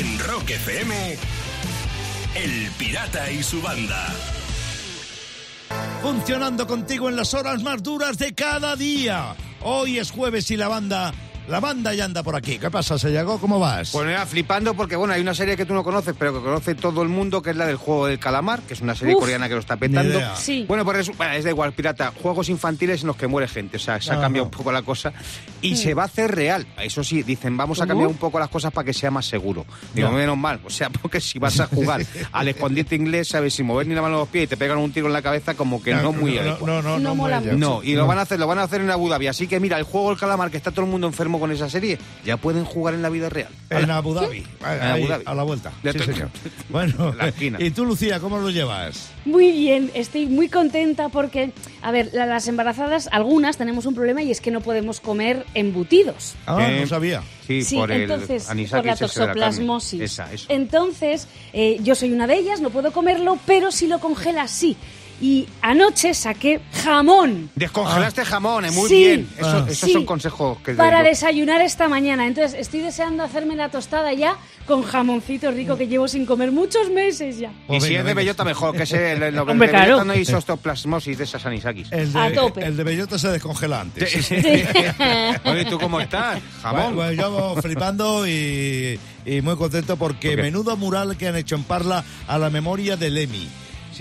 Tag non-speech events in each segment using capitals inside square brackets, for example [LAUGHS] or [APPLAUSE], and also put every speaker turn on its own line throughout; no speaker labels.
En Rock FM, El Pirata y su banda.
Funcionando contigo en las horas más duras de cada día. Hoy es jueves y la banda la banda ya anda por aquí. ¿Qué pasa, Sayago? ¿Cómo vas?
Pues mira, flipando porque, bueno, hay una serie que tú no conoces, pero que conoce todo el mundo, que es la del juego del calamar, que es una serie
Uf.
coreana que lo está petando.
Sí.
Bueno, pues es, bueno, es de igual, pirata. Juegos infantiles en los que muere gente. O sea, se ha cambiado un poco la cosa. Y se va a hacer real. Eso sí, dicen, vamos a cambiar un poco las cosas para que sea más seguro. Digo,
Ya.
menos mal. O sea, [LAUGHS] porque si vas a jugar [LAUGHS] al escondite inglés, sabes, sin mover ni la mano a los pies y te pegan un tiro en la cabeza, como que no, muy
no,
adecuado.
no, no,
No
no,
mola mucho.
No, y lo van a hacer, lo van a hacer en Abu Dhabi. Así que mira, el juego del calamar, que está todo el mundo enfermo con esa serie, ya pueden jugar en la vida real.
En Abu Dhabi. Ahí,
Abu Dhabi.
A la vuelta. Sí, señor. [LAUGHS] Bueno,
En la esquina.
¿y tú, Lucía, cómo lo llevas?
Muy bien, estoy muy contenta porque, a ver, la- las embarazadas, algunas tenemos un problema y es que no podemos comer embutidos.
Ah,
Eh,
no sabía.
Sí,
Sí,
por el
entonces,
anisakis
por la toxoplasmosis.
Esa, eso.
Entonces, eh, yo soy una de ellas, no puedo comerlo, pero si lo congelas, sí. Y anoche saqué jamón.
Descongelaste jamones, muy
Sí.
bien. Eso-
Ah.
esos
Sí.
son consejos que
Para desayunar esta mañana. Entonces, estoy deseando hacerme la tostada ya con jamoncito rico que llevo sin comer muchos meses ya.
Y
Pues
si es de bellota, mejor, que ese, el, el, el
Hombre,
de
claro.
bellota no hay sostoplasmosis de esas anisakis.
El de,
A tope.
El de bellota se descongela antes.
Sí. [LAUGHS]
Oye, ¿tú cómo estás? Jamón.
bueno, yo flipando y, y muy contento porque
¿Por qué?
menudo mural que han hecho en Parla a la memoria de Emi.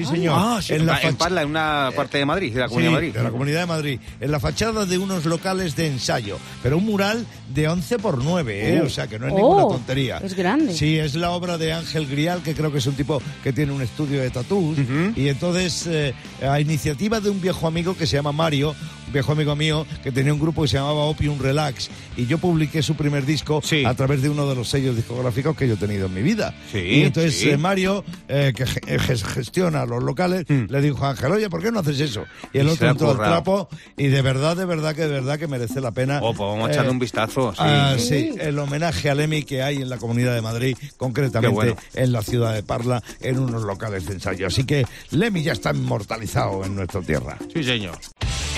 Sí, señor.
Ah, sí,
en la
en Parla, en una parte de Madrid, de la
Sí,
Comunidad de Madrid.
de la Comunidad de Madrid. En la fachada de unos locales de ensayo. Pero un mural de 11 por 9, ¿eh?
Uh.
O sea, que no es
Oh,
ninguna tontería.
es grande.
Sí, es la obra de Ángel Grial, que creo que es un tipo que tiene un estudio de tatús. Y entonces, eh, a iniciativa de un viejo amigo que se llama Mario, viejo amigo mío, que tenía un grupo que se llamaba Opium Relax. Y yo publiqué su primer disco
Sí.
a través de uno de los sellos discográficos que yo he tenido en mi vida.
Sí,
y entonces
sí.
eh, Mario, eh, que ge- eh, ges- gestiona los locales,
Mm.
le dijo a Ángel, oye, ¿por qué no haces eso? Y el
Y
otro entró al trapo y de verdad, de verdad, que de verdad que merece la pena.
Oh, pues vamos a echarle un vistazo. Sí.
ah, sí, el homenaje al EMI que hay en la Comunidad de Madrid, concretamente
bueno.
en la ciudad de Parla, en unos locales de ensayo. Así que Lemmy ya está inmortalizado en nuestra tierra.
sí, señor.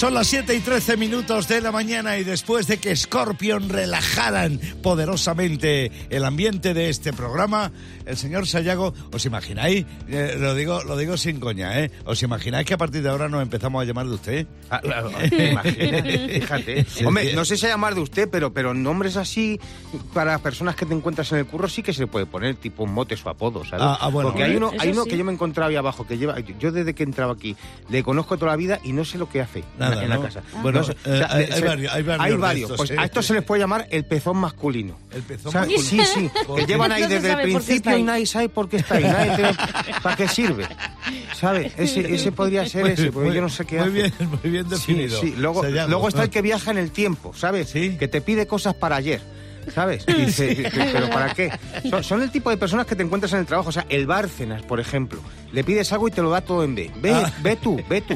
Son las 7 y 13 minutos de la mañana y después de que Scorpion relajaran poderosamente el ambiente de este programa, el señor Sayago, ¿os imagináis? Eh, lo digo lo digo sin coña, ¿eh? ¿Os imagináis que a partir de ahora nos empezamos a llamar de usted?
Ah, claro, fíjate. [LAUGHS] Hombre, no sé si llamar de usted, pero, pero nombres así para personas que te encuentras en el curro sí que se le puede poner tipo motes o apodos, ¿sabes?
Ah, ah, bueno.
Porque hay uno, hay uno
sí.
que yo me he encontrado ahí abajo, que lleva, yo desde que he entrado aquí, le conozco toda la vida y no sé lo que hace la-
Nada,
en la
¿no?
casa.
Bueno,
No
hay-
se-
hay varios- hay varios de estos,
Pues a esto se les puede llamar el pezón masculino.
El pezón
O sea,
masculino.
Sí, sí,
¿Por [LAUGHS]
que llevan ahí desde el principio y nadie sabe por qué está ahí, nadie tiene [LAUGHS] para qué sirve. ¿Sabes? Ese, ese podría ser
Muy-
ese, porque
muy-
yo no sé qué
Muy
hace.
bien, muy bien definido.
sí. Luego, luego está el que viaja en el tiempo, ¿sabes?
Sí.
Que te pide cosas para ayer. ¿Sabes? Y dice, [LAUGHS] ¿pero para qué? Son, son el tipo de personas que te encuentras en el trabajo. O sea, el Bárcenas, por ejemplo. Le pides algo y te lo da todo en B. Ve,
Ah.
ve tú, ve tú,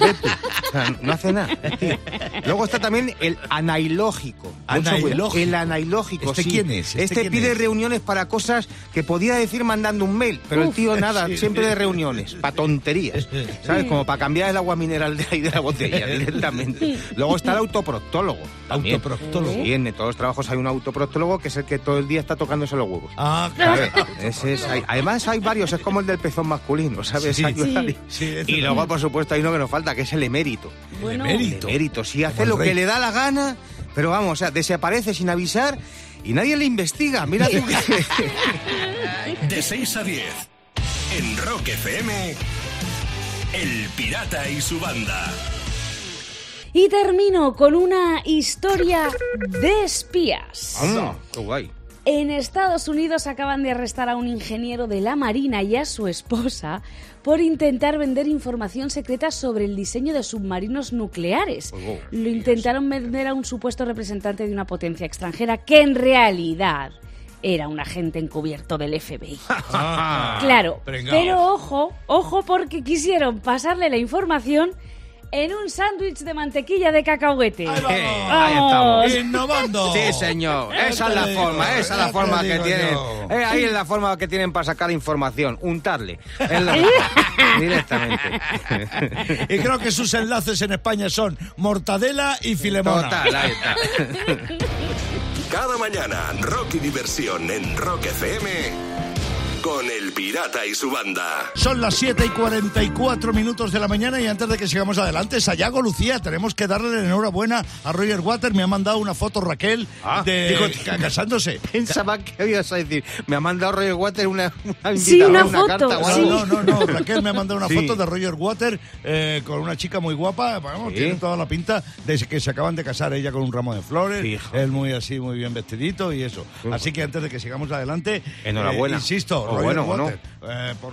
ve tú. O sea, no hace nada. tío. Luego está también el anailógico.
Anailógico.
El anailógico,
¿Este
sí.
quién es? ¿Este
Este,
quién
pide
es?
reuniones para cosas que podía decir mandando un mail. Pero el tío nada,
sí.
siempre de reuniones. Para tonterías. ¿Sabes? Como para cambiar el agua mineral de ahí de la botella directamente. Luego está el autoproctólogo. también.
Autoproctólogo.
Sí, en todos los trabajos hay un autoproctólogo que es el que todo el día está tocándose los huevos.
Ah, claro.
Ese es- hay- además hay varios, es como el del pezón masculino, ¿sabes?
Sí, sí. Sí, ese
y luego, por supuesto, hay uno que nos falta, que es el emérito.
Bueno,
emérito.
El emérito, sí, hace
el
lo
rey.
que le da la gana, pero vamos, o sea, desaparece sin avisar y nadie le investiga. Mira tú que... [LAUGHS]
De 6 a 10, en Rock FM, El Pirata y su banda.
Y termino con una historia de espías.
Anda, qué guay.
En Estados Unidos acaban de arrestar a un ingeniero de la Marina y a su esposa por intentar vender información secreta sobre el diseño de submarinos nucleares.
Oh,
Lo intentaron vender a un supuesto representante de una potencia extranjera que en realidad era un agente encubierto del FBI. [LAUGHS]
Ah,
Claro, pero ojo, ojo porque quisieron pasarle la información en un sándwich de mantequilla de cacahuete.
Ahí vamos.
Eh, ahí estamos.
Innovando.
Sí, señor. Esa es la
digo,
forma, esa es la forma que tienen. Eh, ahí es la forma que tienen para sacar información. Untarle. Es la- [LAUGHS] Directamente.
Y creo que sus enlaces en España son mortadela y filemona.
Total, ahí está.
Cada mañana, rock y diversión en Rock FM con El Pirata y su banda.
Son las 7 y 44 minutos de la mañana y antes de que sigamos adelante, Sayago, Lucía, tenemos que darle la enhorabuena a Roger Water. Me ha mandado una foto Raquel
Ah,
de
digo-
casándose. [LAUGHS]
Pensaba que ibas a decir, me ha mandado Roger Water una, una
Sí,
invitación,
una
una
foto,
carta
No, no, no, no, Raquel me ha mandado una
Sí.
foto de Roger Water eh, con una chica muy guapa, vamos,
Sí.
tiene toda la pinta de que se acaban de casar ella con un ramo de flores,
Fijo.
él muy así, muy bien vestidito y eso. Así que antes de que sigamos adelante,
Enhorabuena.
eh, insisto,
O
Roger
bueno, o no.
Water, eh, por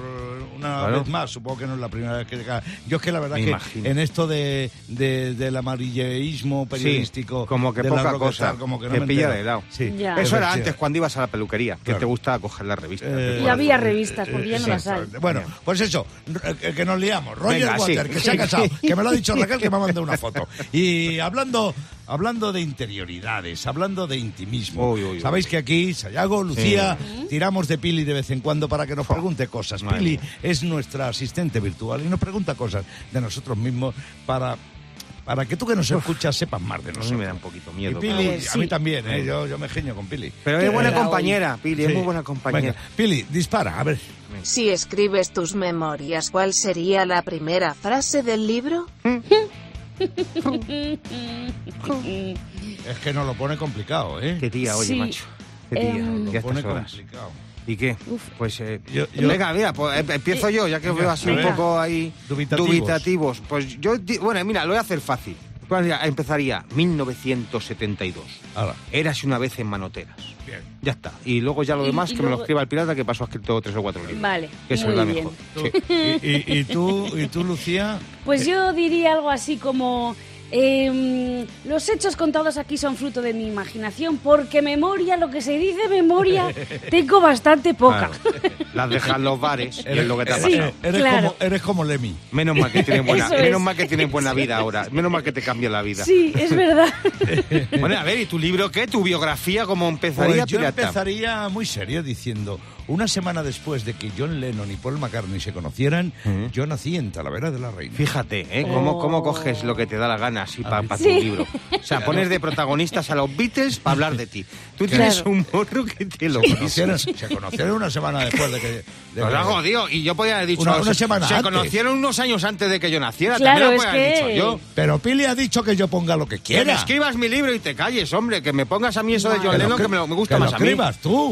una
Claro.
vez más, supongo que no es la primera vez que casa. Yo es que la verdad
Me
que
imagino.
en esto de, de- del amarilleísmo periodístico,
como que
de
poca cosa,
como que no
te
me
pilla
entero.
de lado.
Sí.
Ya.
Eso era
Sí.
antes cuando ibas a la peluquería, que
Claro.
te gustaba coger las revistas.
Eh,
Y había revistas, porque ya no
Sí,
las hay.
Bueno, pues eso, r- que nos liamos. Roger
Venga, sí.
Water, que se ha casado, que me lo ha dicho [LAUGHS] Raquel, que me ha mandado una foto. Y hablando, hablando de interioridades, hablando de intimismo,
Uy, uy, uy.
sabéis que aquí, Sayago, Lucía, tiramos de Pili de vez en cuando para que nos pregunte cosas.
Madre
Pili
mía.
es nuestra asistente virtual y nos pregunta cosas de nosotros mismos para... Para que tú que nos escuchas sepas más de
A mí
nosotros.
me da un poquito
Y
miedo.
Pili,
A
mí también, ¿eh? yo, yo me genio con Pili.
Pero es buena
Era hoy.
compañera, Pili, es muy buena compañera.
Venga, Pili, dispara, a ver.
Si escribes tus memorias, ¿cuál sería la primera frase del libro? [LAUGHS]
Es que nos lo pone complicado, ¿eh?
Qué tía, oye,
Sí,
macho. Qué tía, ya
Lo pone
horas.
complicado.
¿Y qué?
Uf.
Pues, eh,
Yo- yo-
venga, mira, pues em- empiezo yo, ya que os veo así un poco ahí
Dubitativos.
dubitativos. Pues yo, bueno, mira, lo voy a hacer fácil. Pues empezaría 1972.
Ahora,
Érase una vez en Manoteras.
bien.
Ya está. Y luego ya lo demás
y
que me lo escriba el pirata que pasó ha escrito tres o cuatro libros.
Vale,
Que eso es la mejor.
Tú-
Sí.
y, y- y tú, y tú, Lucía?
Pues yo diría algo así como... em, los hechos contados aquí son fruto de mi imaginación, porque memoria, lo que se dice memoria, [LAUGHS] tengo bastante poca.
Claro. Las dejas en los bares y es lo que te ha
Sí.
pasado.
Eres,
claro.
como, eres como Lemmy.
Menos mal que tienes buena, [LAUGHS]
es.
menos mal que tienes buena vida ahora. Menos mal que te cambia la vida.
Sí, es verdad. [LAUGHS]
Bueno, a ver, ¿y tu libro qué? ¿Tu biografía cómo empezaría,
Pues yo
pirata?
empezaría muy serio diciendo, una semana después de que John Lennon y Paul McCartney se conocieran, yo nací en Talavera de la Reina.
Fíjate, ¿eh? ¿Cómo,
Oh.
cómo coges lo que te da la gana así para tu
Sí.
libro? O sea, [LAUGHS] pones de protagonistas a los Beatles para hablar de ti. Tú
Claro.
tienes un morro que te lo
Se conocieron, se conocieron una semana después de que... que-
ha jodido. Y yo podía haber dicho...
Una- una
se-
semana
Se
antes.
conocieron unos años antes de que yo naciera.
Claro,
También lo
es
podía haber
que-
dicho yo.
Pero Pili ha dicho que yo ponga lo que
Que me
quiera.
escribas mi libro y te calles, hombre. Que me pongas a mí eso de. John
Que lo
Lennon que me, lo- me gusta
que lo
más a mí.
escribas tú.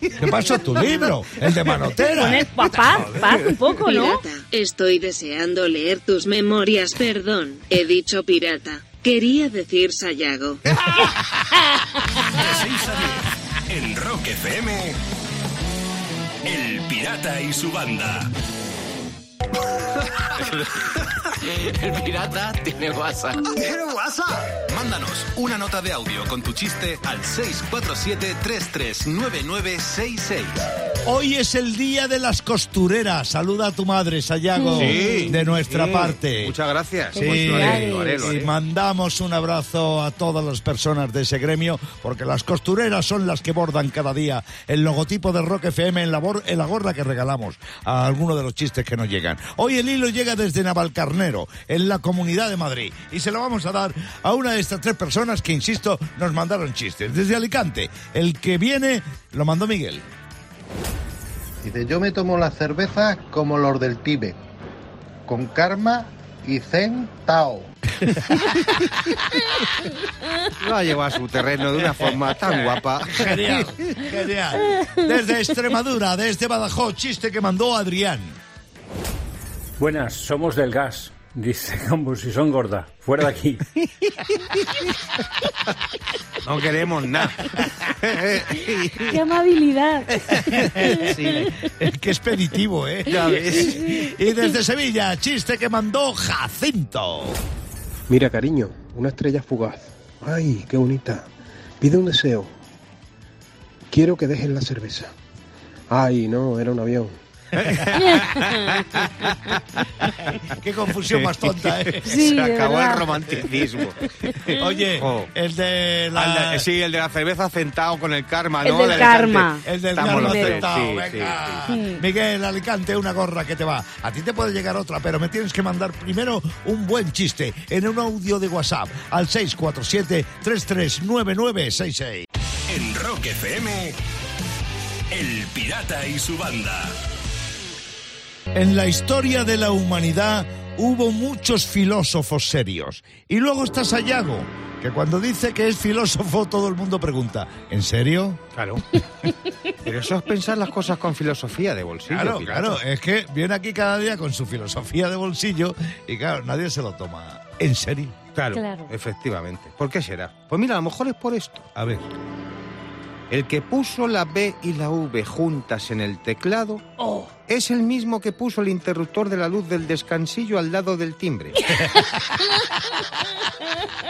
¿Qué [LAUGHS] pasó tu libro? El de Manotera.
Poner papá, paz un poco, ¿no?
Pirata, estoy deseando leer tus memorias, perdón. He dicho pirata. Quería decir Sayago. [LAUGHS] [LAUGHS]
De 6 a 10 en Rock FM. El Pirata y su banda.
El pirata tiene WhatsApp.
¿Tiene WhatsApp?
Mándanos una nota de audio con tu chiste al 647-339966.
Hoy es el día de las costureras. Saluda a tu madre, Sayago,
Sí,
de nuestra
sí.
parte.
Muchas gracias.
Sí,
Pues lo haré, lo haré, lo
y mandamos un abrazo a todas las personas de ese gremio, porque las costureras son las que bordan cada día el logotipo del Rock FM en la, en la gorra que regalamos a alguno de los chistes que nos llegan. Hoy el hilo llega desde Navalcarnero, en la Comunidad de Madrid, y se lo vamos a dar a una de estas tres personas que, insisto, nos mandaron chistes. Desde Alicante, el que viene lo mandó Miguel.
Dice, yo me tomo la cerveza como los del Tíbet, con karma y zen tao.
Lo ha llevado a su terreno de una forma tan guapa.
Genial, genial. Desde Extremadura, desde Badajoz, chiste que mandó Adrián.
Buenas, somos del gas. Dice, [LAUGHS] como si son gorda. Fuera de aquí.
No queremos nada. [LAUGHS]
¡Qué amabilidad!
Sí. [LAUGHS]
Qué expeditivo, ¿eh?
Ya ves.
Y desde Sevilla, chiste que mandó Jacinto.
Mira, cariño, una estrella fugaz. Ay, qué bonita. Pide un deseo. Quiero que dejes la cerveza. Ay, no, era un avión. [LAUGHS]
Qué confusión más tonta, ¿eh?
Sí,
Se acabó el romanticismo.
Oye,
Oh.
el de la...
de- sí, el de la cerveza sentado con el karma,
El
¿no?
del
Alicante.
karma.
El del
tres,
Sentado,
sí,
venga.
sí, sí.
Miguel Alicante, una gorra que te va. A ti te puede llegar otra, pero me tienes que mandar primero un buen chiste en un audio de WhatsApp al 647-339966.
En Rock FM, El Pirata y su banda.
En la historia de la humanidad hubo muchos filósofos serios. Y luego está Sayago, que cuando dice que es filósofo todo el mundo pregunta, ¿en serio?
Claro. [LAUGHS] Pero eso es pensar las cosas con filosofía de bolsillo.
Claro,
pirata.
claro, es que viene aquí cada día con su filosofía de bolsillo y claro, nadie se lo toma en serio.
Claro,
Claro.
efectivamente. ¿Por qué será? Pues mira, a lo mejor es por esto.
A ver,
El que puso la B y la V juntas en el teclado
Oh.
es el mismo que puso el interruptor de la luz del descansillo al lado del timbre. [LAUGHS]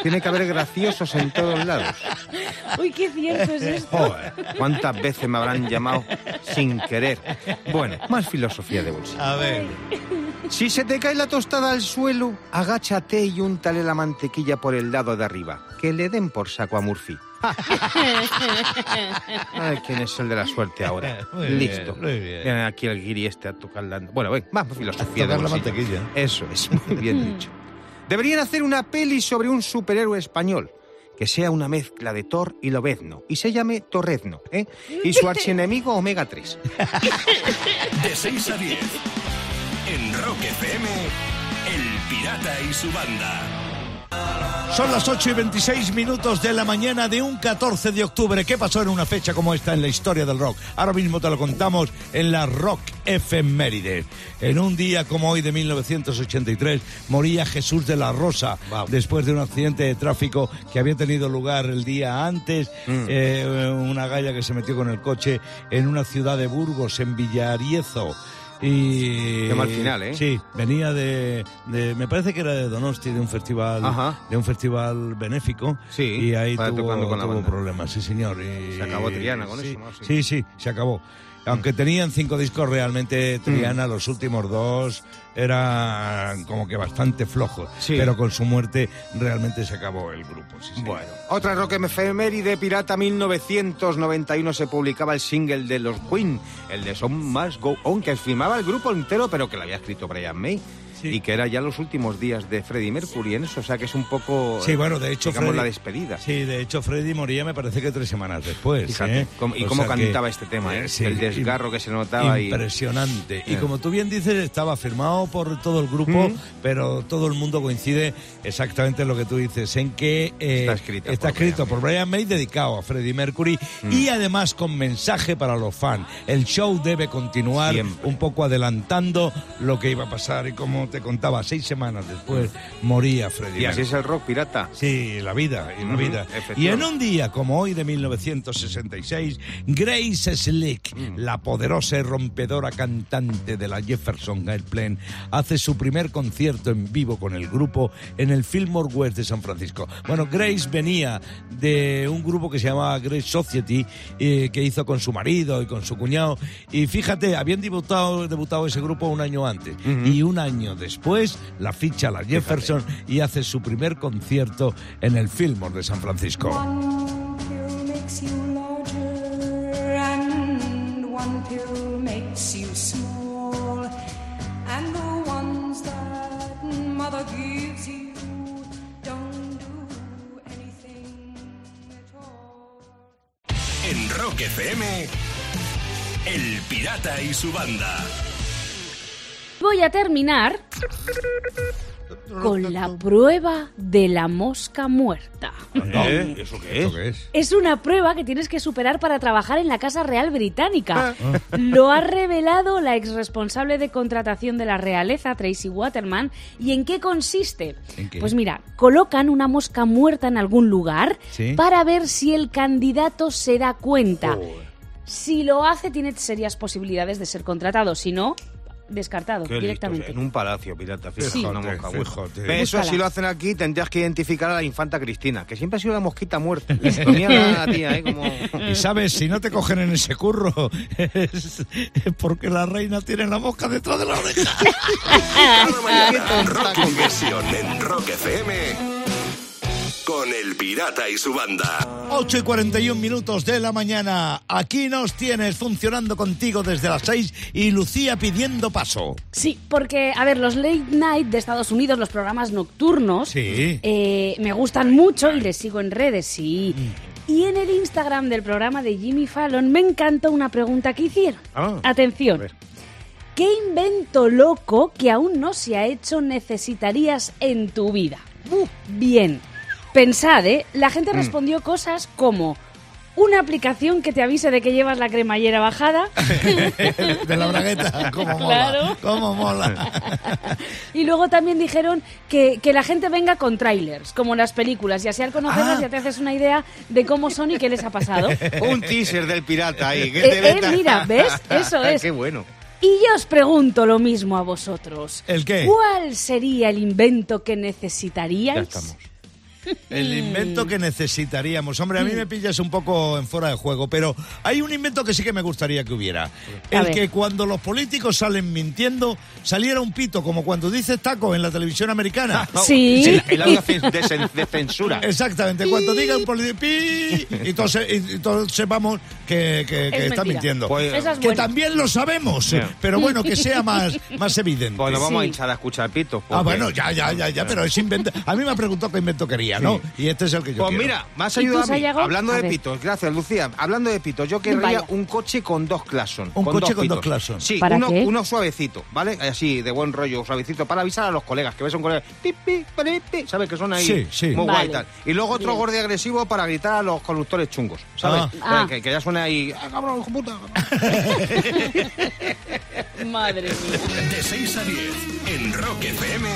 Tiene que haber graciosos en todos lados.
Uy, qué cierto es esto.
Joder, ¿cuántas veces me habrán llamado sin querer? Bueno, más filosofía de bolsillo.
a ver.
Si se te cae la tostada al suelo, agáchate y úntale la mantequilla por el lado de arriba. Que le den por saco a Murphy. [LAUGHS] Ay, ¿quién es el de la suerte ahora? [LAUGHS]
Muy bien,
Listo.
muy bien.
Viene aquí el guiri este a tocar la... Bueno, ven, más filosofía
A tocar
de
la mantequilla.
Eso es, muy [LAUGHS] bien dicho. Deberían hacer una peli sobre un superhéroe español que sea una mezcla de Thor y Lobezno y se llame Torrezno, ¿eh? Y su archienemigo Omega 3.
De 6 a 10. En Rock FM, El Pirata y su banda.
Son las 8 y 26 minutos de la mañana de un 14 de octubre. ¿Qué pasó en una fecha como esta en la historia del rock? Ahora mismo te lo contamos en la Rock Efemérides. En un día como hoy de 1983 moría Jesús de la Rosa después de un accidente de tráfico que había tenido lugar el día antes. Eh, una galla que se metió con el coche en una ciudad de Burgos, en Villariezo. Y
Qué mal final, ¿eh?
Sí, venía de, de- me parece que era de Donosti, de un festival,
Ajá.
de un festival benéfico.
Sí,
y ahí tuvo,
con
tuvo problemas, sí señor. y-
Se acabó Triana con
sí,
eso, ¿no? Sí.
Sí, sí, se acabó. Aunque tenían cinco discos, realmente Triana, los últimos dos eran como que bastante flojos.
Sí.
Pero con su muerte realmente se acabó el grupo. sí.
Bueno, otra rock efeméride pirata 1991 se publicaba el single de los Queen, el de Son Must Go On, que firmaba el grupo entero, pero que lo había escrito Brian May.
Sí.
Y que era ya los últimos días de Freddie Mercury en eso, o sea que es un poco,
Sí, bueno, de hecho,
digamos,
Freddie-
la despedida.
Sí, de hecho, Freddy moría me parece que tres semanas después.
Fíjate,
¿eh?
cómo- y
O
cómo
que-
cantaba este tema, ¿eh?
sí,
El desgarro que se notaba
Impresionante. Y,
Eh.
como tú bien dices, estaba firmado por todo el grupo,
Mm.
pero todo el mundo coincide exactamente en lo que tú dices, en que eh,
Está escrita
está
por
escrito
Brian
por Brian May, dedicado a Freddie Mercury,
Mm.
y además con mensaje para los fans. El show debe continuar
Siempre.
un poco adelantando lo que iba a pasar. Y como te contaba, seis semanas después moría Freddie
Y así es el rock pirata.
Sí, la vida, y la
Ujú,
vida. Y en un día como hoy de 1966, Grace Slick,
Mm.
la poderosa y rompedora cantante de la Jefferson Airplane, hace su primer concierto en vivo con el grupo en el Fillmore West de San Francisco. Bueno, Grace venía de un grupo que se llamaba Grace Society, eh, que hizo con su marido y con su cuñado. Y fíjate, habían debutado, debutado ese grupo un año antes. Y un año después la ficha la Jefferson y hace su primer concierto en el Fillmore de San Francisco.
En Rock FM, El Pirata y su banda.
Voy a terminar con la prueba de la mosca muerta.
¿Eh? ¿Eso qué es?
¿Esto qué es?
Es una prueba que tienes que superar para trabajar en la Casa Real Británica. Lo ha revelado la ex responsable de contratación de la realeza, Tracy Waterman. ¿Y en qué consiste?
¿En qué?
Pues mira, colocan una mosca muerta en algún lugar
Sí.
para ver si el candidato se da cuenta. Si lo hace, tiene serias posibilidades de ser contratado. Si no, descartado
Qué listos,
directamente.
En un palacio, pirata, fíjate,
Sí.
una mosca
Fíjate,
Eso si lo hacen aquí, tendrías que identificar a la infanta Cristina, que siempre ha sido la mosquita muerta. [LAUGHS] La tía, ¿eh? Como...
Y sabes, si no te cogen en ese curro, [LAUGHS] es porque la reina tiene la mosca detrás de la oreja. [LAUGHS]
Cada mañana, Rock en Rock FM con El Pirata y su banda.
8 y 41 minutos de la mañana. Aquí nos tienes funcionando contigo desde las 6 y Lucía pidiendo paso.
Sí, porque, a ver, los late night de Estados Unidos, los programas nocturnos,
Sí.
eh, me gustan mucho y les sigo en redes, sí.
Mm.
Y en el Instagram del programa de Jimmy Fallon me encantó una pregunta que hicieron.
Ah,
Atención. ¿Qué invento loco que aún no se ha hecho necesitarías en tu vida? Bien, pensad, ¿eh? La gente
Mm.
respondió cosas como una aplicación que te avise de que llevas la cremallera bajada [LAUGHS]
de la bragueta. [LAUGHS] Cómo mola.
Claro.
Cómo mola. [LAUGHS]
y luego también dijeron que, que la gente venga con trailers, como en las películas, y así al conocerlas
Ah.
ya te haces una idea de cómo son y qué les ha pasado.
Un teaser del pirata ahí. que
Eh,
te
eh, mira, ¿ves? Eso es.
Qué bueno.
Y yo os pregunto lo mismo a vosotros.
¿El qué?
¿Cuál sería el invento que
Ya
necesitaríais?
estamos.
El invento que necesitaríamos. Hombre, a mí me pillas un poco en fuera de juego, pero hay un invento que sí que me gustaría que hubiera. El que cuando los políticos salen mintiendo, saliera un pito, como cuando dices taco en la televisión americana. [LAUGHS]
Sí.
El audio de, de censura.
Exactamente, cuando diga un político pi, y todos, se- y todos sepamos que, que- que
Es
está
mentira.
mintiendo.
Pues-
es
que
buena.
también lo sabemos, pero bueno, que sea más, más evidente.
Bueno, vamos a
Sí.
hinchar a escuchar pitos.
Ah,
porque-
bueno, ya, ya, ya, ya, pero es invento. A mí me ha preguntado qué invento quería, ¿no? Y este es el que yo
Pues
quiero.
mira, me has
¿Y tú,
ayudado a mí.
Sayago?
Hablando
A
de
ver.
pitos, gracias Lucía. Hablando de pitos, yo querría
Vaya.
un coche con dos claxon.
Un coche con
pitos.
dos claxon.
Sí,
¿Para
uno,
qué?
uno suavecito, ¿vale? Así, de buen rollo, suavecito, para avisar a los colegas, que ves a un colega, ¿sabes? Que son ahí
Sí, sí.
muy
Vale.
guay y tal. Y luego otro
Bien.
gordo agresivo para gritar a los conductores chungos, ¿sabes?
Ah.
Ah.
Que, que ya suena ahí, ¡ah, cabrón, hijo puta! [LAUGHS]
Madre mía.
De 6 a 10 en Rock FM,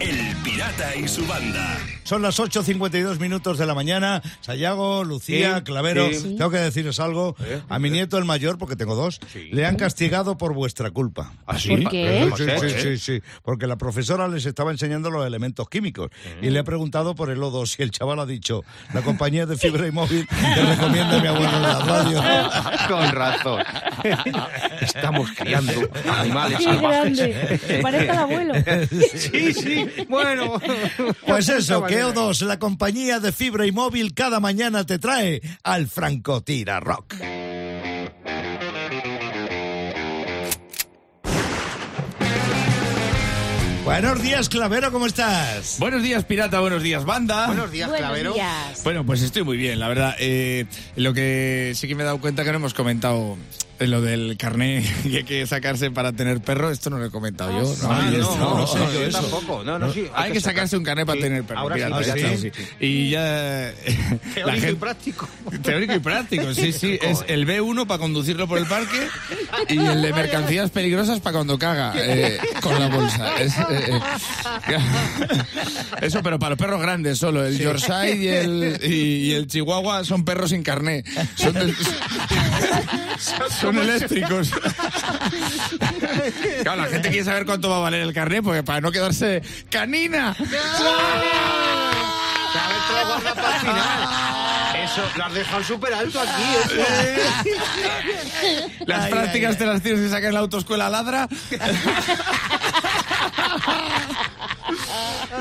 El Pirata y su banda.
Son las 8.52 minutos de la mañana. Sayago, Lucía,
Sí,
Clavero,
sí.
tengo que deciros algo. A mi nieto, el mayor, porque tengo dos, le han castigado por vuestra culpa.
¿Ah, sí?
¿Por qué?
Sí,
¿Cómo
sí, sí, sí, porque la profesora les estaba enseñando los elementos químicos y le ha preguntado por el O2 y el chaval ha dicho, la compañía de fibra y móvil te recomienda a mi abuelo en la radio. [LAUGHS]
Con razón. Estamos criando animales
Qué
salvajes.
grande. Parece el abuelo.
Sí, sí, bueno.
Pues eso, que O2, la compañía de fibra y móvil, cada mañana te trae al Francotira Rock. Buenos días, Clavero, ¿cómo estás?
Buenos días, pirata, buenos días, banda.
Buenos días,
Buenos
Clavero.
días.
Bueno, pues estoy muy bien, la verdad. Eh, lo que sí que me he dado cuenta que no hemos comentado eh, lo del carné [LAUGHS] que hay que sacarse para tener perro, esto no lo he comentado yo.
Ah, no,
esto-
no,
no sé yo eso.
tampoco. No, no, sí,
Hay que sacarse un carné para
Sí,
tener perro.
ahora
pirata,
ya
ya
sí.
Y ya... [LAUGHS]
Teórico
la
y práctico. [LAUGHS]
Teórico y práctico, sí, sí. Es el B1 para conducirlo por el parque y el de mercancías peligrosas para cuando caga eh, con la bolsa. Es, eh, eh, eso, pero para los perros grandes solo. El Yorkshire y el, y, y el Chihuahua son perros sin carné. Son, de- son eléctricos. [LAUGHS] Claro, la gente quiere saber cuánto va a valer el carné porque para no quedarse canina.
Eso, lo has dejado súper alto aquí. Eso. [LAUGHS]
Las prácticas te las tienes que sacar en la autoescuela ladra. [LAUGHS]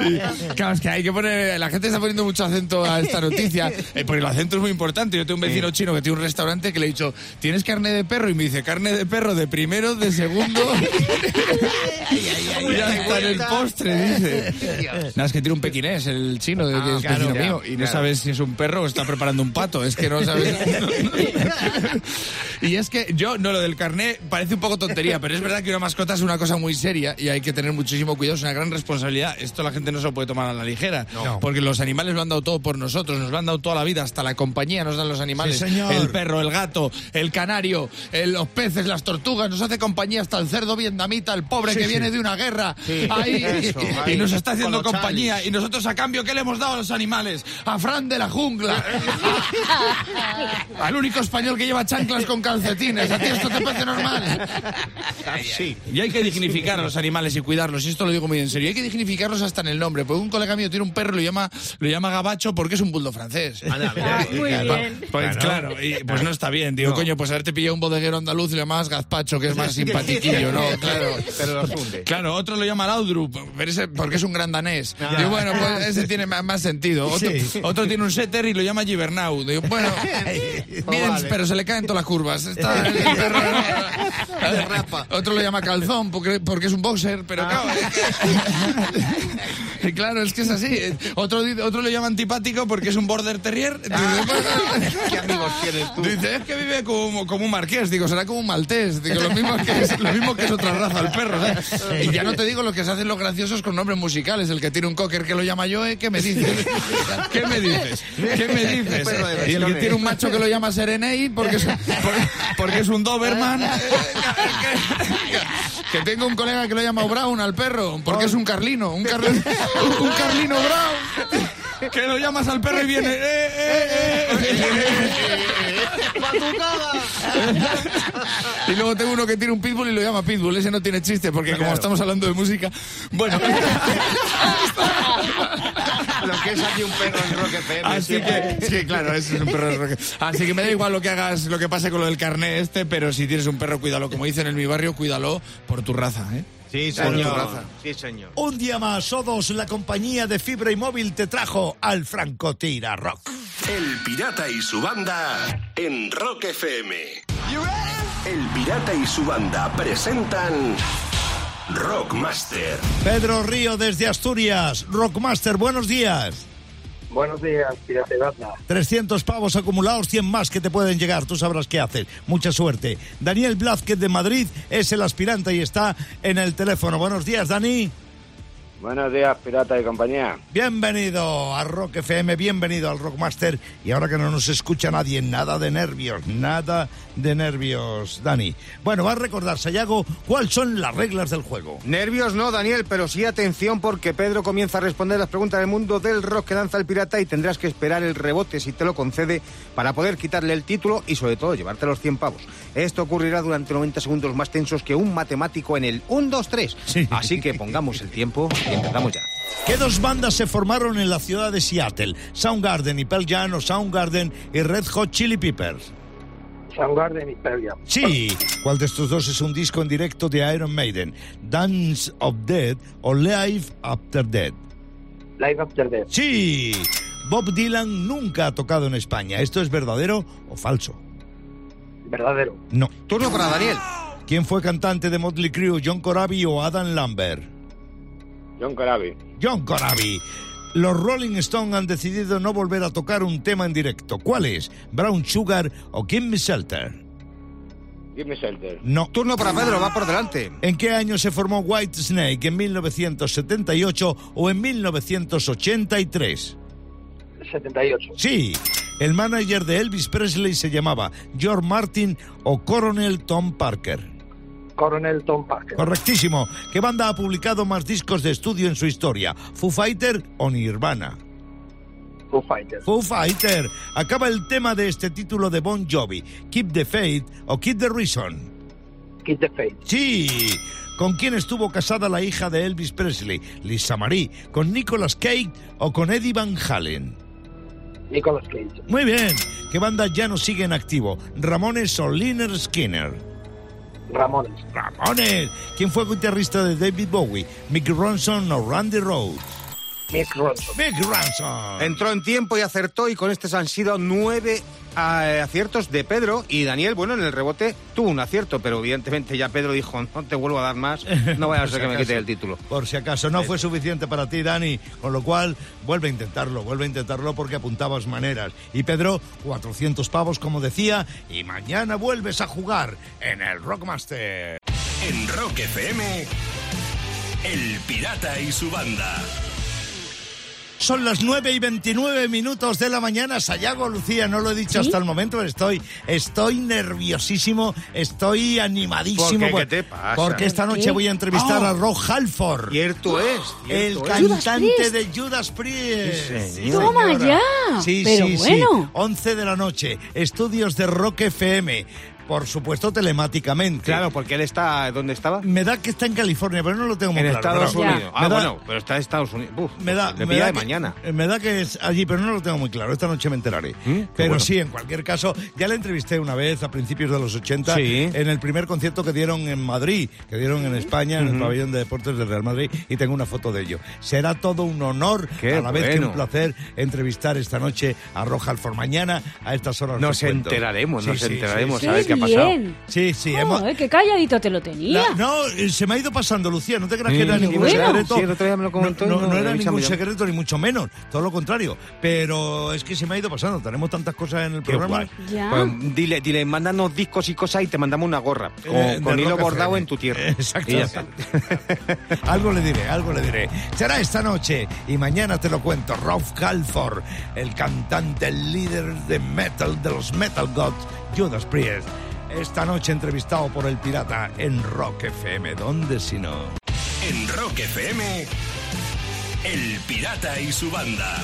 [LAUGHS] Claro, es que hay que poner. La gente está poniendo mucho acento a esta noticia, [LAUGHS] eh, porque el acento es muy importante. Yo tengo un vecino chino que tiene un restaurante que le he dicho, ¿tienes carne de perro? Y me dice, carne de perro de primero, de segundo. [LAUGHS] y ya está en el postre, dice. Nada, es que tiene un pequinés, el chino, de, que es
claro,
vecino
claro,
mío, y no sabes si es un perro o está preparando un pato. Es que no sabes. y es que yo, no, lo del carné parece un poco tontería, pero es verdad que una mascota es una cosa muy seria y hay que tener muchísimo cuidado, es una gran responsabilidad. Esto la gente gente no se lo puede tomar a la ligera.
No.
Porque los animales lo han dado todo por nosotros, nos lo han dado toda la vida, hasta la compañía nos dan los animales.
Sí, señor.
El perro, el gato, el canario, el- los peces, las tortugas, nos hace compañía hasta el cerdo vietnamita, el pobre
Sí,
que
sí.
viene de una guerra.
Sí,
Ahí,
eso,
y
ahí,
nos está haciendo compañía. Y nosotros a cambio, ¿qué le hemos dado a los animales? A Fran de la jungla. [LAUGHS] Al único español que lleva chanclas con calcetines. ¿A ti esto te parece normal?
Sí.
Y hay que dignificar a los animales y cuidarlos, y esto lo digo muy en serio. Hay que dignificarlos hasta en el nombre. Porque un colega mío tiene un perro y lo llama, lo llama gabacho porque es un bulldog francés.
Muy bien.
Pues claro, y pues no está bien. Digo, coño, pues haberte pillado un bodeguero andaluz y lo llamabas gazpacho, que es más simpatiquillo, ¿no? [LAUGHS] Claro.
Pero los hunde.
Claro, otro lo llama Laudrup, porque es un gran danés. Digo, bueno, pues ese tiene más, más sentido. Otro,
Sí.
otro tiene un setter y lo llama Gibernau. Digo, bueno, [LAUGHS] bien,
vale.
pero se le caen todas las curvas. Está el perro, [LAUGHS] ¿no? Otro lo llama calzón porque, porque es un boxer, pero claro. [LAUGHS] claro, es que es así. Otro, otro lo llama antipático porque es un border terrier. [LAUGHS] Dice,
¿Qué amigos tienes tú?
Dice, es que vive como, como un marqués, digo, será como un maltés, digo, lo mismo que es, lo mismo que es otra raza, el perro, ¿sabes? Y ya no te digo lo que se hacen los graciosos con nombres musicales, el que tiene un cocker que lo llama Joe, [LAUGHS] ¿qué me dices? ¿Qué me dices? ¿Qué me dices? Y el que tiene un macho que lo llama Serenei porque es, porque, porque es un Doberman. Que tengo un colega que lo llama Brown al perro, porque es un carlino, un, carlino, [LAUGHS] un carlino Brown. Que lo llamas al perro y viene. "Eh, eh, eh". [LAUGHS] Y luego tengo uno que tiene un pitbull y lo llama pitbull. Ese no tiene chiste porque como estamos hablando de música, bueno. [LAUGHS]
Que es aquí un perro en Rock FM.
Así que, sí, claro, ese es un perro de roque. Así que me da igual lo que hagas, lo que pase con lo del carné este, pero si tienes un perro, cuídalo. Como dicen en mi barrio, cuídalo por tu raza, ¿eh?
Sí, señor. Sí, señor.
Un día más, Odos, la compañía de fibra y móvil, te trajo al Francotira Rock.
El Pirata y su banda en Rock FM. El Pirata y su banda presentan Rockmaster.
Pedro Río desde Asturias, Rockmaster, buenos días.
Buenos días, Banda.
300 pavos acumulados, 100 más que te pueden llegar, tú sabrás qué hacer. Mucha suerte. Daniel Blázquez de Madrid es el aspirante y está en el teléfono. Buenos días, Dani.
Buenos días, Pirata y compañía.
Bienvenido a Rock FM, bienvenido al Rockmaster. Y ahora que no nos escucha nadie, nada de nervios, nada de nervios, Dani. Bueno, va a recordar, Sayago, cuáles son las reglas del juego.
Nervios no, Daniel, pero sí atención porque Pedro comienza a responder las preguntas del mundo del rock que lanza el pirata y tendrás que esperar el rebote si te lo concede para poder quitarle el título y sobre todo llevarte los 100 pavos. Esto ocurrirá durante 90 segundos más tensos que un matemático en el 1, 2, 3. Así que pongamos el tiempo empezamos ya.
¿Qué dos bandas se formaron en la ciudad de Seattle? Soundgarden y Pearl Jam o Soundgarden y Red Hot Chili Peppers.
Soundgarden y Pearl Jam.
Sí, ¿cuál de estos dos es un disco en directo de Iron Maiden? Dance of Death o Live After Death.
Live After Death.
Sí, Bob Dylan nunca ha tocado en España. ¿Esto es verdadero o falso?
Verdadero.
No.
Turno para Daniel.
¿Quién fue cantante de Motley Crue, John Corabi o Adam Lambert?
John Corabi.
John Corabi. Los Rolling Stones han decidido no volver a tocar un tema en directo. ¿Cuál es? ¿Brown Sugar o Give Me Shelter?
Give me shelter.
No.
Turno para Pedro, va por delante.
¿En qué año se formó White Snake? ¿En 1978 o en 1983?
78.
Sí. El manager de Elvis Presley se llamaba George Martin o Coronel Tom Parker.
Coronel Tom Parker.
Correctísimo. ¿Qué banda ha publicado más discos de estudio en su historia? ¿Foo Fighter o Nirvana?
Foo Fighters.
Foo Fighter. Acaba el tema de este título de Bon Jovi. Keep the Faith o Keep the Reason.
Keep the Faith.
Sí. ¿Con quién estuvo casada la hija de Elvis Presley? Lisa Marie. ¿Con Nicolas Cage o con Eddie Van Halen?
Nicolas Cage.
Muy bien. ¿Qué banda ya no sigue en activo? ¿Ramones o Liner Skinner?
Ramones.
Ramones. ¿Quién fue guitarrista de David Bowie? ¿Mick Ronson o Randy Rhoads?
Mick Ronson.
Mick Ronson.
Entró en tiempo y acertó y con estos han sido nueve eh, aciertos de Pedro y Daniel, bueno, en el rebote tuvo un acierto, pero evidentemente ya Pedro dijo, no te vuelvo a dar más, no [LAUGHS] vaya a ser que me quite el título.
Por si acaso, no fue suficiente para ti, Dani, con lo cual vuelve a intentarlo, vuelve a intentarlo porque apuntabas maneras. Y Pedro, 400 pavos, como decía, y mañana vuelves a jugar en el Rockmaster.
En Rock FM, El Pirata y su banda.
Son las 9 y 29 minutos de la mañana. Sayago, Lucía, no lo he dicho
¿Sí?
hasta el momento, pero estoy, estoy nerviosísimo, estoy animadísimo.
¿Por qué?
por-
¿Qué te pasa?
Porque esta
¿Por
noche
qué?
voy a entrevistar
Ah.
a Rob Halford.
Cierto es.
El
cierto es.
cantante de Judas Priest.
Sí,
Toma ya.
Sí,
Pero
sí,
bueno.
sí. 11 de la noche. Estudios de Rock FM. Por supuesto, telemáticamente.
Claro, porque él está... ¿Dónde estaba?
Me da que está en California, pero no lo tengo muy
En
claro.
Estados
pero-
Unidos. Ah,
da-
bueno, pero está en Estados Unidos. Uf,
Me da,
le
me da
de
que-
mañana.
eh, Me da que es allí, pero no lo tengo muy claro. Esta noche me enteraré. Pero
bueno.
sí, en cualquier caso, ya le entrevisté una vez a principios de los 80
Sí.
en el primer concierto que dieron en Madrid, que dieron en España, en el pabellón de deportes del Real Madrid, y tengo una foto de ello. Será todo un honor,
Qué
a la vez que un placer, entrevistar esta noche a Roja Alfor. Mañana, a estas horas.
Nos enteraremos, nos enteraremos a ver qué ha pasado.
bien.
Sí, sí,
Oh,
hemos-
eh, qué calladito te lo tenía.
la- no, eh, se me ha ido pasando, Lucía. No te creas
Sí,
que era ningún
bueno.
secreto.
Sí, el otro día me lo comentó
no, no,
no,
no era ningún secreto, ni mucho menos. Todo lo contrario. Pero es que se me ha ido pasando. Tenemos tantas cosas en el
Qué
programa.
Pues dile, dile, mándanos discos y cosas y te mandamos una gorra con,
Eh,
con hilo bordado en tu tierra.
Exacto.
Y ya está. [LAUGHS]
algo le diré, algo le diré. Será esta noche y mañana te lo cuento. Rolf Halford, el cantante, el líder de metal, de los Metal Gods, Judas Priest. Esta noche entrevistado por el pirata en Rock FM. ¿Dónde si no?
En Rock FM, El Pirata y su banda.